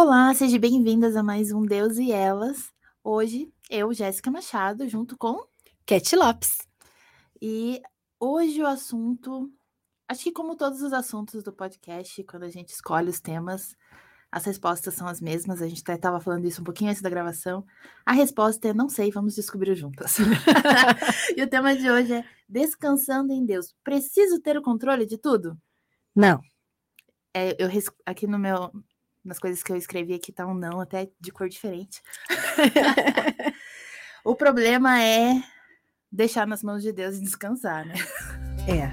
Olá, sejam bem-vindas a mais um Deus e Elas. Hoje, eu, Jéssica Machado, junto com Cat Lopes. E hoje o assunto, acho que como todos os assuntos do podcast, quando a gente escolhe os temas, as respostas são as mesmas. A gente até estava falando isso um pouquinho antes da gravação. A resposta é não sei, vamos descobrir juntas. e o tema de hoje é descansando em Deus. Preciso ter o controle de tudo? Não. É, eu aqui no meu nas coisas que eu escrevi aqui tá um não, até de cor diferente. o problema é deixar nas mãos de Deus e descansar, né? É.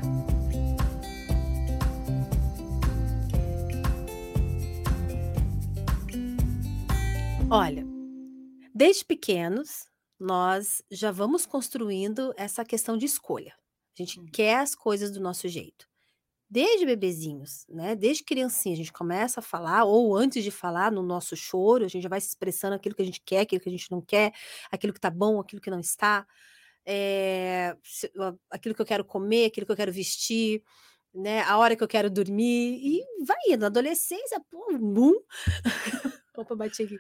Olha, desde pequenos, nós já vamos construindo essa questão de escolha. A gente hum. quer as coisas do nosso jeito desde bebezinhos, né? Desde criancinha, a gente começa a falar, ou antes de falar, no nosso choro, a gente já vai se expressando aquilo que a gente quer, aquilo que a gente não quer, aquilo que tá bom, aquilo que não está, é, aquilo que eu quero comer, aquilo que eu quero vestir, né? A hora que eu quero dormir, e vai indo. Adolescência, pô, um boom. Opa, bati aqui.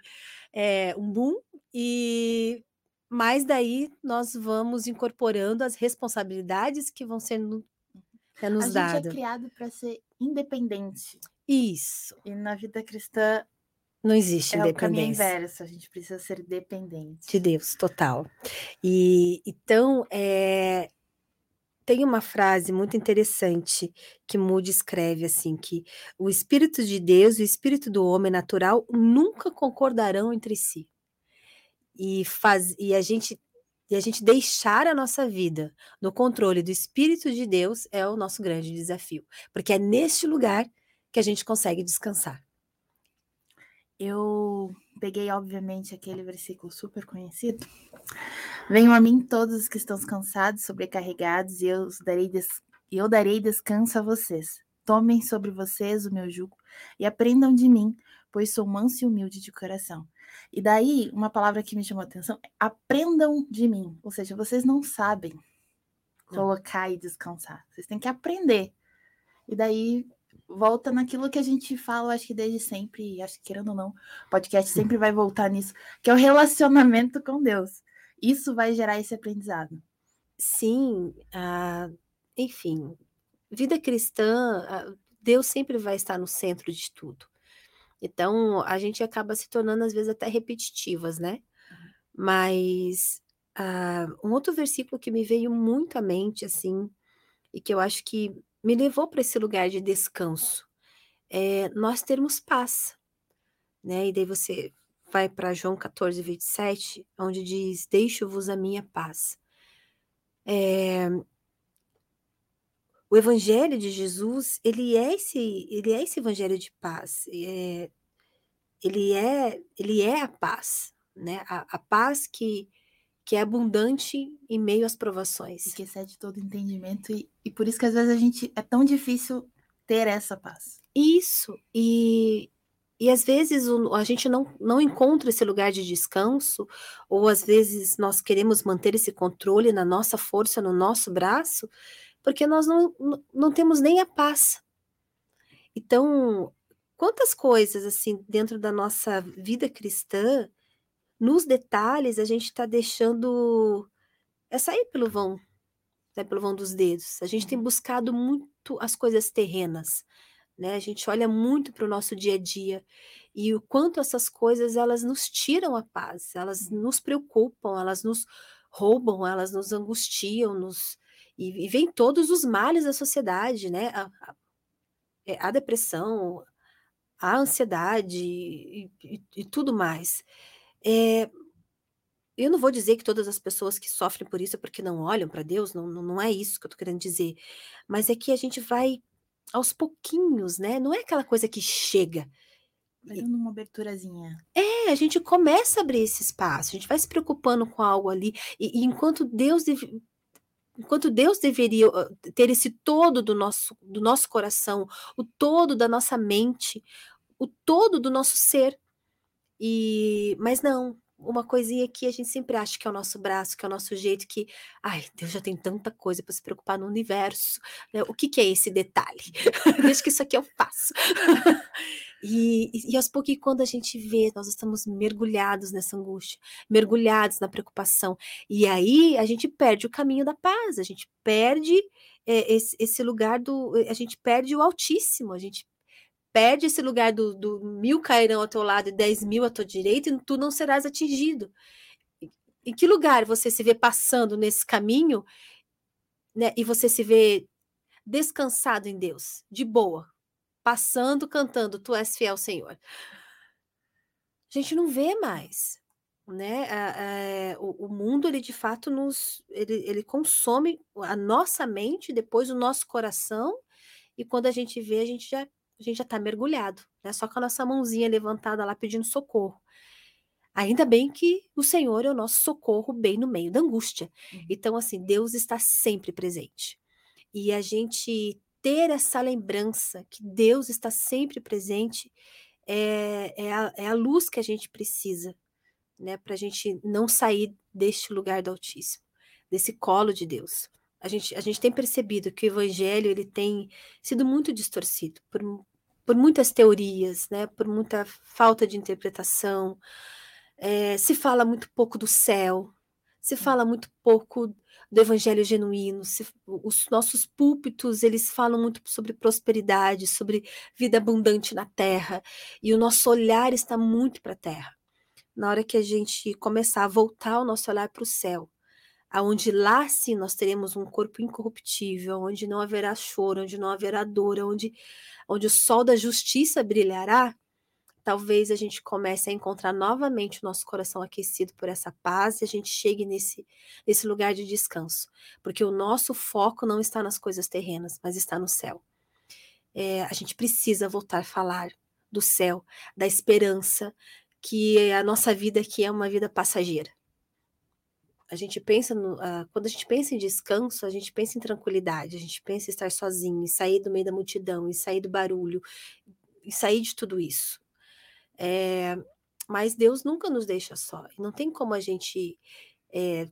É, um boom, e mas daí nós vamos incorporando as responsabilidades que vão sendo é nos a dado. gente é criado para ser independente. Isso. E na vida cristã não existe é independência. É o caminho inverso, a gente precisa ser dependente. De Deus, total. E então, é, tem uma frase muito interessante que Moody escreve assim que o espírito de Deus e o espírito do homem natural nunca concordarão entre si. E faz e a gente e a gente deixar a nossa vida no controle do Espírito de Deus é o nosso grande desafio, porque é neste lugar que a gente consegue descansar. Eu peguei, obviamente, aquele versículo super conhecido. Venham a mim todos os que estão cansados, sobrecarregados, e eu darei, des... eu darei descanso a vocês. Tomem sobre vocês o meu jugo e aprendam de mim, pois sou manso e humilde de coração. E daí, uma palavra que me chamou a atenção é aprendam de mim. Ou seja, vocês não sabem colocar e descansar. Vocês têm que aprender. E daí volta naquilo que a gente fala, acho que desde sempre, acho que querendo ou não, o podcast sempre vai voltar nisso, que é o relacionamento com Deus. Isso vai gerar esse aprendizado. Sim, uh, enfim, vida cristã, uh, Deus sempre vai estar no centro de tudo. Então, a gente acaba se tornando, às vezes, até repetitivas, né? Mas uh, um outro versículo que me veio muito à mente, assim, e que eu acho que me levou para esse lugar de descanso, é nós termos paz, né? E daí você vai para João 14, 27, onde diz: Deixo-vos a minha paz. É, o evangelho de Jesus, ele é esse, ele é esse evangelho de paz. É, ele é, ele é a paz, né? A, a, paz que que é abundante em meio às provações. E que excede todo entendimento e, e por isso que às vezes a gente é tão difícil ter essa paz. Isso. E e às vezes a gente não, não encontra esse lugar de descanso, ou às vezes nós queremos manter esse controle na nossa força, no nosso braço, porque nós não, não temos nem a paz. Então, quantas coisas, assim, dentro da nossa vida cristã, nos detalhes, a gente está deixando. É sair pelo vão, né, pelo vão dos dedos. A gente tem buscado muito as coisas terrenas, né? A gente olha muito para o nosso dia a dia e o quanto essas coisas elas nos tiram a paz, elas nos preocupam, elas nos roubam, elas nos angustiam, nos e, e vem todos os males da sociedade, né? A, a, é, a depressão, a ansiedade e, e, e tudo mais. É, eu não vou dizer que todas as pessoas que sofrem por isso é porque não olham para Deus, não, não é isso que eu estou querendo dizer, mas é que a gente vai aos pouquinhos, né? Não é aquela coisa que chega. Dando uma aberturazinha. É, a gente começa a abrir esse espaço, a gente vai se preocupando com algo ali, e, e enquanto Deus enquanto Deus deveria ter esse todo do nosso, do nosso coração, o todo da nossa mente, o todo do nosso ser. E mas não, uma coisinha que a gente sempre acha que é o nosso braço, que é o nosso jeito, que, ai, Deus já tem tanta coisa para se preocupar no universo. Né? O que, que é esse detalhe? Deixa que isso aqui eu faço. e, e, aos pouquinhos, quando a gente vê, nós estamos mergulhados nessa angústia, mergulhados na preocupação. E aí a gente perde o caminho da paz, a gente perde é, esse, esse lugar do. A gente perde o Altíssimo, a gente perde esse lugar do, do mil cairão ao teu lado e dez mil à tua direita, e tu não serás atingido. Em que lugar você se vê passando nesse caminho, né? E você se vê descansado em Deus, de boa, passando, cantando, tu és fiel, Senhor. A gente não vê mais, né? o, o, mundo ele de fato nos ele, ele consome a nossa mente, depois o nosso coração, e quando a gente vê, a gente já a gente já está mergulhado, né? Só com a nossa mãozinha levantada lá pedindo socorro. Ainda bem que o Senhor é o nosso socorro bem no meio da angústia. Uhum. Então, assim, Deus está sempre presente. E a gente ter essa lembrança que Deus está sempre presente é, é, a, é a luz que a gente precisa, né? Para a gente não sair deste lugar do Altíssimo, desse colo de Deus a gente, a gente tem percebido que o evangelho ele tem sido muito distorcido por, por muitas teorias, né, por muita falta de interpretação. É, se fala muito pouco do céu, se fala muito pouco do evangelho genuíno, se, os nossos púlpitos, eles falam muito sobre prosperidade, sobre vida abundante na terra, e o nosso olhar está muito para a terra. Na hora que a gente começar a voltar o nosso olhar para o céu, aonde lá sim nós teremos um corpo incorruptível, onde não haverá choro, onde não haverá dor, onde, onde o sol da justiça brilhará, talvez a gente comece a encontrar novamente o nosso coração aquecido por essa paz e a gente chegue nesse, nesse lugar de descanso, porque o nosso foco não está nas coisas terrenas, mas está no céu. É, a gente precisa voltar a falar do céu, da esperança, que a nossa vida aqui é uma vida passageira a gente pensa no, uh, quando a gente pensa em descanso, a gente pensa em tranquilidade, a gente pensa em estar sozinho, em sair do meio da multidão, em sair do barulho, em sair de tudo isso. É, mas Deus nunca nos deixa só. Não tem como a gente é,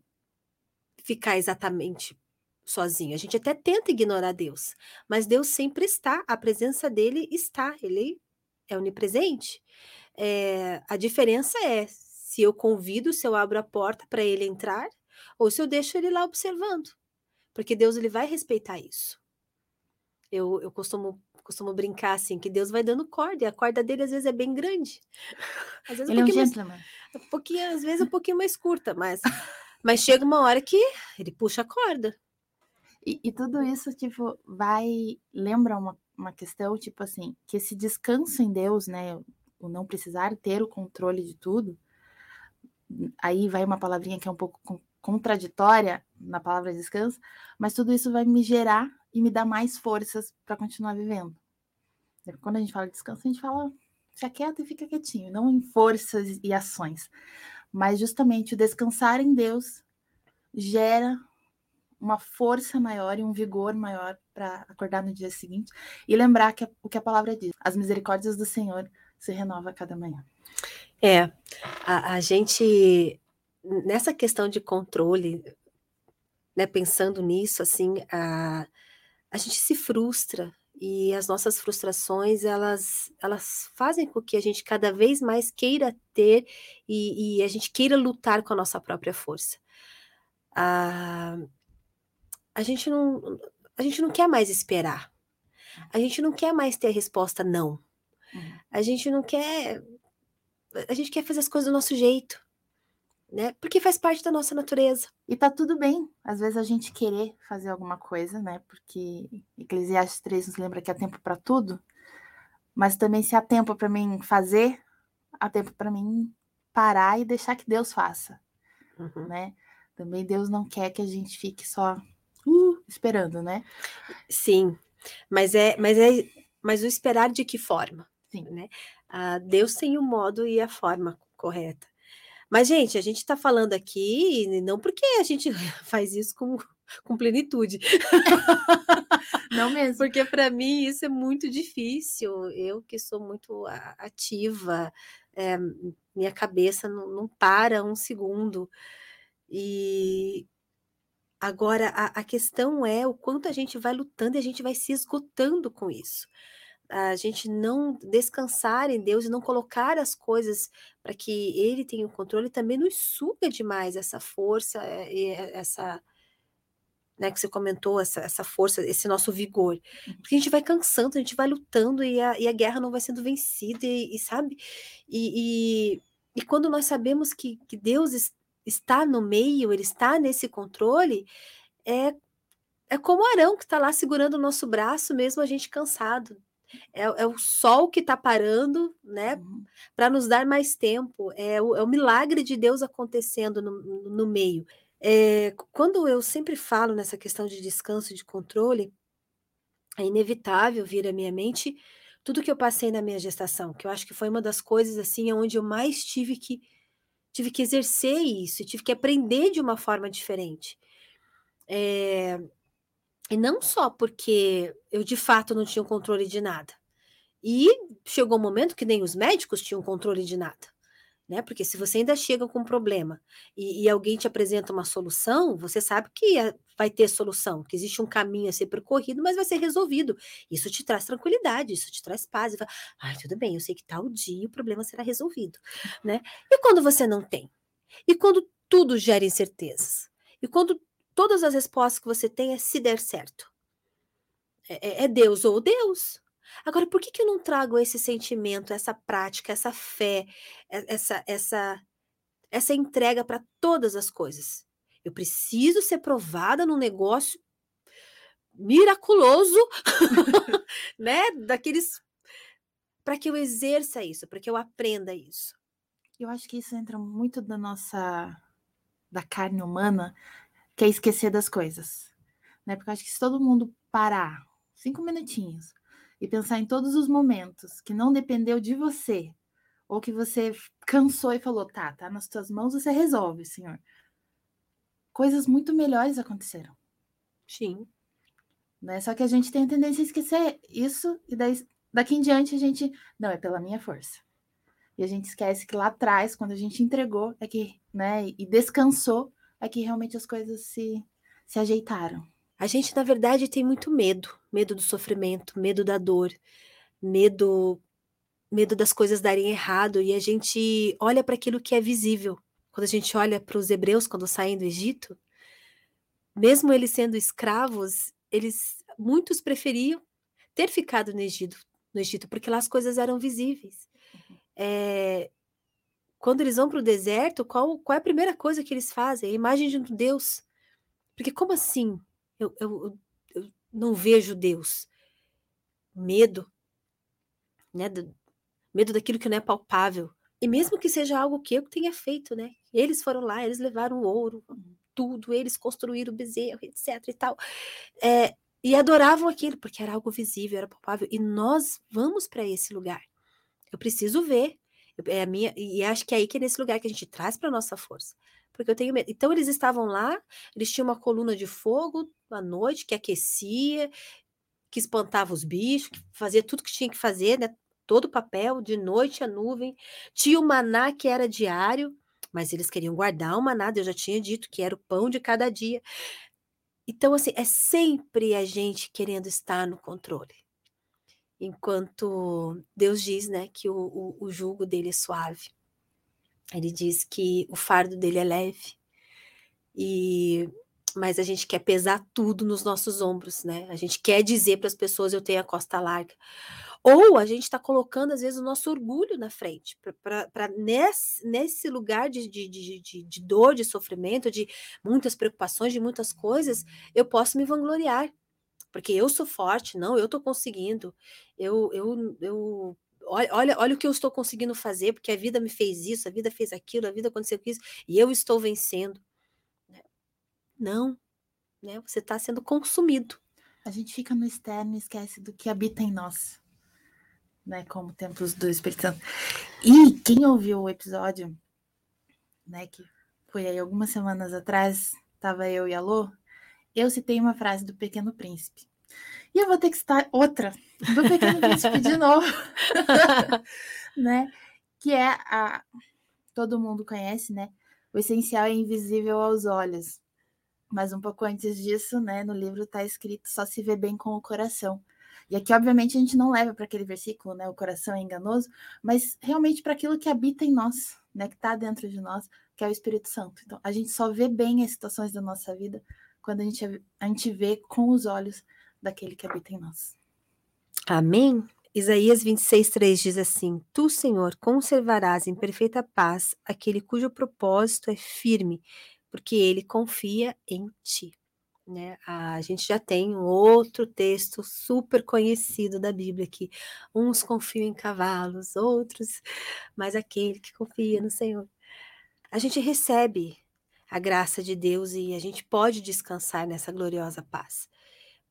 ficar exatamente sozinho. A gente até tenta ignorar Deus, mas Deus sempre está. A presença dele está. Ele é onipresente. É, a diferença é se eu convido, se eu abro a porta para ele entrar, ou se eu deixo ele lá observando. Porque Deus ele vai respeitar isso. Eu, eu costumo, costumo brincar assim, que Deus vai dando corda, e a corda dele às vezes é bem grande. Às vezes ele um é um gentleman. Mais, um pouquinho, às vezes um pouquinho mais curta, mas, mas chega uma hora que ele puxa a corda. E, e tudo isso, tipo, vai. Lembra uma, uma questão, tipo assim, que esse descanso em Deus, né? O não precisar ter o controle de tudo, aí vai uma palavrinha que é um pouco contraditória na palavra descanso, mas tudo isso vai me gerar e me dar mais forças para continuar vivendo. Quando a gente fala de descanso, a gente fala se aquieta e fica quietinho, não em forças e ações, mas justamente o descansar em Deus gera uma força maior e um vigor maior para acordar no dia seguinte e lembrar que o que a palavra diz: as misericórdias do Senhor se renovam a cada manhã. É, a, a gente, nessa questão de controle, né, pensando nisso, assim, a, a gente se frustra e as nossas frustrações, elas, elas fazem com que a gente cada vez mais queira ter e, e a gente queira lutar com a nossa própria força. A, a gente não a gente não quer mais esperar. A gente não quer mais ter a resposta não. Uhum. A gente não quer a gente quer fazer as coisas do nosso jeito, né? Porque faz parte da nossa natureza. E tá tudo bem, às vezes a gente querer fazer alguma coisa, né? Porque Eclesiastes 3 nos lembra que há tempo para tudo, mas também se há tempo para mim fazer, há tempo para mim parar e deixar que Deus faça, uhum. né? Também Deus não quer que a gente fique só uh, esperando, né? Sim, mas é, mas é, mas o esperar de que forma? Sim. Né? Ah, Deus tem o modo e a forma correta. Mas, gente, a gente está falando aqui, não porque a gente faz isso com, com plenitude. Não mesmo. Porque para mim isso é muito difícil. Eu que sou muito ativa, é, minha cabeça não, não, para um segundo. E agora a, a questão é o quanto a gente vai lutando e a gente vai se esgotando com isso a gente não descansar em Deus e não colocar as coisas para que Ele tenha o controle também nos suga demais essa força e essa né, que você comentou, essa, essa força, esse nosso vigor. Uhum. Porque a gente vai cansando, a gente vai lutando e a, e a guerra não vai sendo vencida, e, e sabe? E, e, e, quando nós sabemos que, que Deus está no meio, Ele está nesse controle, é, é como Arão que está lá segurando o nosso braço, mesmo a gente cansado. É, é o sol que está parando, né? Uhum. Para nos dar mais tempo. É o, é o milagre de Deus acontecendo no, no meio. É, quando eu sempre falo nessa questão de descanso e de controle, é inevitável vir à minha mente tudo que eu passei na minha gestação, que eu acho que foi uma das coisas assim onde eu mais tive que tive que exercer isso, tive que aprender de uma forma diferente. É, e não só porque eu de fato não tinha controle de nada. E chegou um momento que nem os médicos tinham controle de nada né? Porque se você ainda chega com um problema e, e alguém te apresenta uma solução, você sabe que vai ter solução, que existe um caminho a ser percorrido, mas vai ser resolvido. Isso te traz tranquilidade, isso te traz paz. E fala, ai, tudo bem, eu sei que tal dia o problema será resolvido, né? E quando você não tem? E quando tudo gera incertezas? E quando todas as respostas que você tem é se der certo? É, é, é Deus ou Deus. Agora, por que, que eu não trago esse sentimento, essa prática, essa fé, essa, essa, essa entrega para todas as coisas? Eu preciso ser provada num negócio miraculoso, né? Daqueles para que eu exerça isso, para que eu aprenda isso. Eu acho que isso entra muito da nossa da carne humana, que é esquecer das coisas, né? Porque eu acho que se todo mundo parar cinco minutinhos e pensar em todos os momentos que não dependeu de você, ou que você cansou e falou, tá, tá nas tuas mãos, você resolve, senhor. Coisas muito melhores aconteceram. Sim. Né? Só que a gente tem a tendência a esquecer isso, e daí, daqui em diante a gente, não, é pela minha força. E a gente esquece que lá atrás, quando a gente entregou, é que, né, e descansou, é que realmente as coisas se, se ajeitaram. A gente, na verdade, tem muito medo, medo do sofrimento, medo da dor, medo medo das coisas darem errado e a gente olha para aquilo que é visível. Quando a gente olha para os hebreus quando saem do Egito, mesmo eles sendo escravos, eles muitos preferiam ter ficado no Egito, no Egito porque lá as coisas eram visíveis. É, quando eles vão para o deserto, qual, qual é a primeira coisa que eles fazem? A imagem de um Deus. Porque como assim? eu, eu, eu não vejo Deus. Medo, né? Do, medo daquilo que não é palpável. E mesmo que seja algo que eu tenha feito, né? Eles foram lá, eles levaram o ouro, tudo, eles construíram o bezerro, etc e tal. É, e adoravam aquilo, porque era algo visível, era palpável. E nós vamos para esse lugar. Eu preciso ver. É a minha, e acho que é aí que é nesse lugar que a gente traz para nossa força porque eu tenho medo. Então eles estavam lá, eles tinham uma coluna de fogo à noite que aquecia, que espantava os bichos, que fazia tudo que tinha que fazer, né? Todo o papel, de noite a nuvem. Tinha o maná que era diário, mas eles queriam guardar o maná, eu já tinha dito que era o pão de cada dia. Então, assim, é sempre a gente querendo estar no controle. Enquanto Deus diz, né, que o, o, o jugo dele é suave. Ele diz que o fardo dele é leve. E mas a gente quer pesar tudo nos nossos ombros, né? A gente quer dizer para as pessoas eu tenho a costa larga. Ou a gente está colocando, às vezes, o nosso orgulho na frente, para nesse, nesse lugar de, de, de, de, dor, de sofrimento, de muitas preocupações, de muitas coisas, eu posso me vangloriar, porque eu sou forte, não, eu estou conseguindo, eu, eu, eu olha, olha, o que eu estou conseguindo fazer, porque a vida me fez isso, a vida fez aquilo, a vida aconteceu isso, e eu estou vencendo. Né? Não, né? Você está sendo consumido. A gente fica no externo e esquece do que habita em nós, né? Como templos do Espírito Santo. E quem ouviu o episódio, né? Que foi aí algumas semanas atrás, estava eu e a Lô, eu citei uma frase do Pequeno Príncipe. E eu vou ter que citar outra do Pequeno Príncipe de novo, né? que é a todo mundo conhece, né? O essencial é invisível aos olhos. Mas um pouco antes disso, né, no livro está escrito só se vê bem com o coração. E aqui, obviamente, a gente não leva para aquele versículo, né? O coração é enganoso, mas realmente para aquilo que habita em nós, né? Que está dentro de nós, que é o Espírito Santo. Então, a gente só vê bem as situações da nossa vida quando a gente, a gente vê com os olhos daquele que habita em nós. Amém? Isaías 26, 3 diz assim: Tu, Senhor, conservarás em perfeita paz aquele cujo propósito é firme, porque ele confia em ti. Né? A gente já tem um outro texto super conhecido da Bíblia que uns confiam em cavalos, outros, mas aquele que confia no Senhor. A gente recebe a graça de Deus e a gente pode descansar nessa gloriosa paz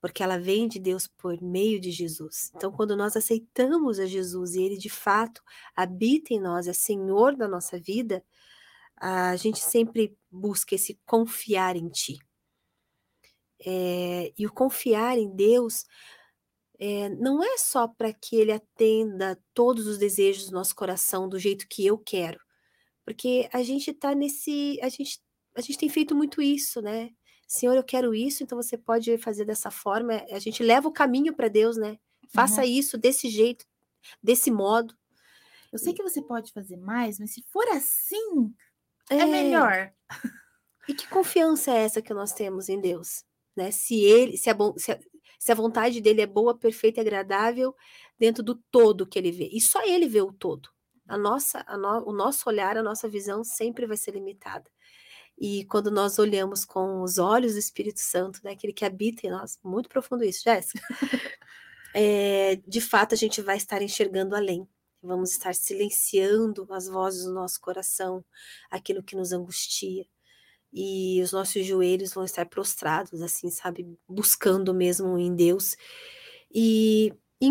porque ela vem de Deus por meio de Jesus. Então, quando nós aceitamos a Jesus e ele de fato habita em nós, é Senhor da nossa vida, a gente sempre busca esse confiar em Ti. É, e o confiar em Deus é, não é só para que Ele atenda todos os desejos do nosso coração do jeito que eu quero, porque a gente está nesse, a gente, a gente tem feito muito isso, né? Senhor, eu quero isso, então você pode fazer dessa forma. A gente leva o caminho para Deus, né? Faça uhum. isso desse jeito, desse modo. Eu sei que você pode fazer mais, mas se for assim, é, é melhor. E que confiança é essa que nós temos em Deus? Né? Se ele, se a, se a, se a vontade dele é boa, perfeita e agradável dentro do todo que ele vê. E só ele vê o todo. A nossa, a no, o nosso olhar, a nossa visão sempre vai ser limitada. E quando nós olhamos com os olhos do Espírito Santo, né, aquele que habita em nós, muito profundo isso, Jéssica, é, de fato a gente vai estar enxergando além. Vamos estar silenciando as vozes do nosso coração, aquilo que nos angustia. E os nossos joelhos vão estar prostrados, assim, sabe? Buscando mesmo em Deus. E, e,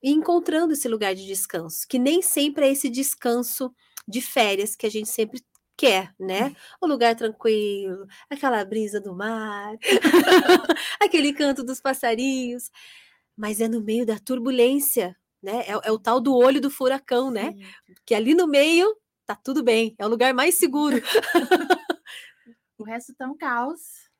e encontrando esse lugar de descanso, que nem sempre é esse descanso de férias que a gente sempre quer, né? O lugar tranquilo, aquela brisa do mar, aquele canto dos passarinhos, mas é no meio da turbulência, né? É, é o tal do olho do furacão, né? Sim. Que ali no meio tá tudo bem, é o lugar mais seguro. o resto tá um caos.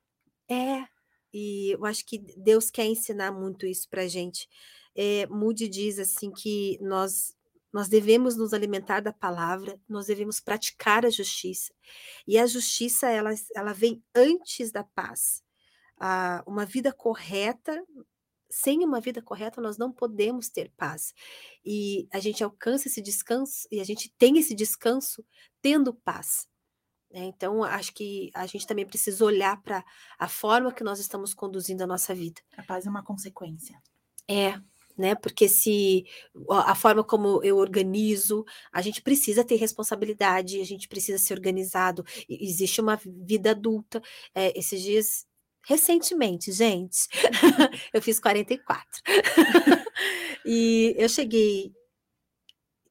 É, e eu acho que Deus quer ensinar muito isso pra gente. É, Moody diz assim que nós nós devemos nos alimentar da palavra, nós devemos praticar a justiça. E a justiça, ela, ela vem antes da paz. Ah, uma vida correta, sem uma vida correta, nós não podemos ter paz. E a gente alcança esse descanso, e a gente tem esse descanso tendo paz. Né? Então, acho que a gente também precisa olhar para a forma que nós estamos conduzindo a nossa vida. A paz é uma consequência. É, né? Porque se a forma como eu organizo, a gente precisa ter responsabilidade, a gente precisa ser organizado. Existe uma vida adulta. É, esses dias, recentemente, gente, eu fiz 44. e eu cheguei.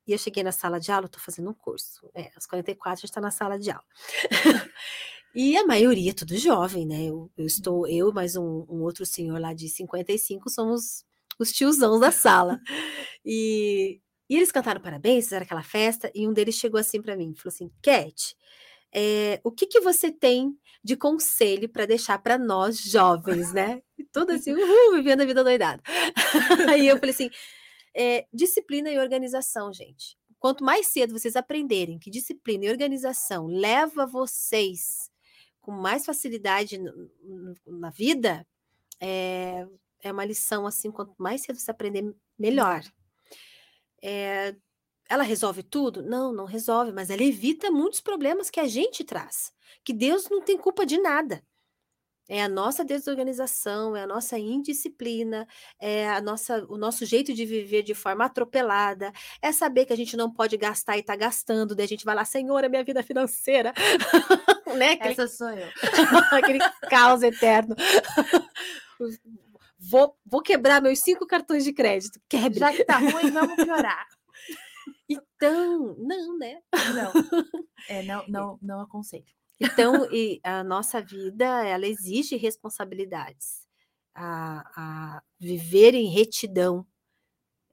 E eu cheguei na sala de aula, estou fazendo um curso. É, aos 44 já está na sala de aula. E a maioria, tudo jovem, né? Eu, eu estou, eu mais um, um, outro senhor lá de 55, somos os tiozãos da sala. E, e eles cantaram parabéns, fizeram aquela festa, e um deles chegou assim para mim, falou assim, Cat, é, o que, que você tem de conselho para deixar para nós jovens, né? Tudo assim, vivendo a vida doidada. Aí eu falei assim, é, disciplina e organização, gente. Quanto mais cedo vocês aprenderem que disciplina e organização leva vocês com mais facilidade na vida, é, é uma lição assim, quanto mais cedo você aprender, melhor. É, ela resolve tudo? Não, não resolve, mas ela evita muitos problemas que a gente traz, que Deus não tem culpa de nada. É a nossa desorganização, é a nossa indisciplina, é a nossa, o nosso jeito de viver de forma atropelada, é saber que a gente não pode gastar e tá gastando, daí a gente vai lá, Senhor, a minha vida financeira. né? Aquele, Essa sou eu. aquele caos eterno vou, vou quebrar meus cinco cartões de crédito. Quebre. Já que tá ruim, vamos piorar. Então, não, né? Não. É, não, não, não aconselho. Então, e a nossa vida, ela exige responsabilidades. A, a viver em retidão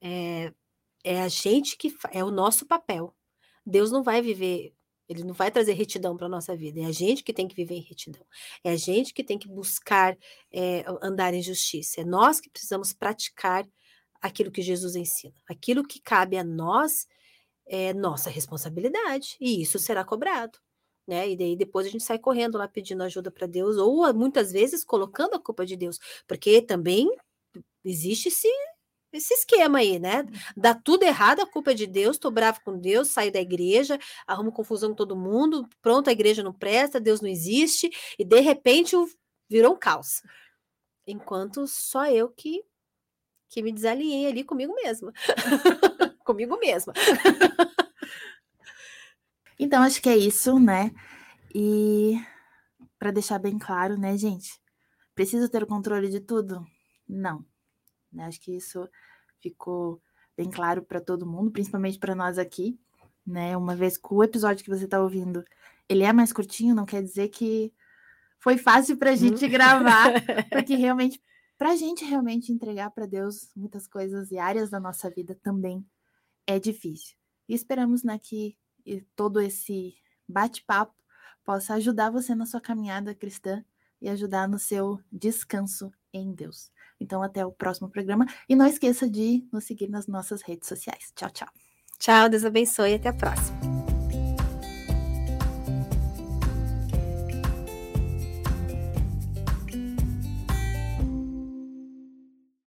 é, é a gente que é o nosso papel. Deus não vai viver, ele não vai trazer retidão para a nossa vida. É a gente que tem que viver em retidão. É a gente que tem que buscar é, andar em justiça. É nós que precisamos praticar aquilo que Jesus ensina. Aquilo que cabe a nós é nossa responsabilidade. E isso será cobrado. Né? E daí depois a gente sai correndo lá pedindo ajuda para Deus, ou muitas vezes colocando a culpa de Deus, porque também existe esse, esse esquema aí, né? Uhum. Dá tudo errado, a culpa é de Deus, tô bravo com Deus, saio da igreja, arrumo confusão com todo mundo, pronto, a igreja não presta, Deus não existe, e de repente virou um caos. Enquanto só eu que, que me desalinhei ali comigo mesma. comigo mesma. Então, acho que é isso, né? E para deixar bem claro, né, gente? Preciso ter o controle de tudo? Não. Né? Acho que isso ficou bem claro para todo mundo, principalmente para nós aqui, né? Uma vez que o episódio que você está ouvindo, ele é mais curtinho, não quer dizer que foi fácil para a gente hum. gravar, porque realmente, para a gente realmente entregar para Deus muitas coisas e áreas da nossa vida também é difícil. E esperamos né, que todo esse bate-papo possa ajudar você na sua caminhada cristã e ajudar no seu descanso em Deus. Então, até o próximo programa. E não esqueça de nos seguir nas nossas redes sociais. Tchau, tchau. Tchau, Deus abençoe e até a próxima.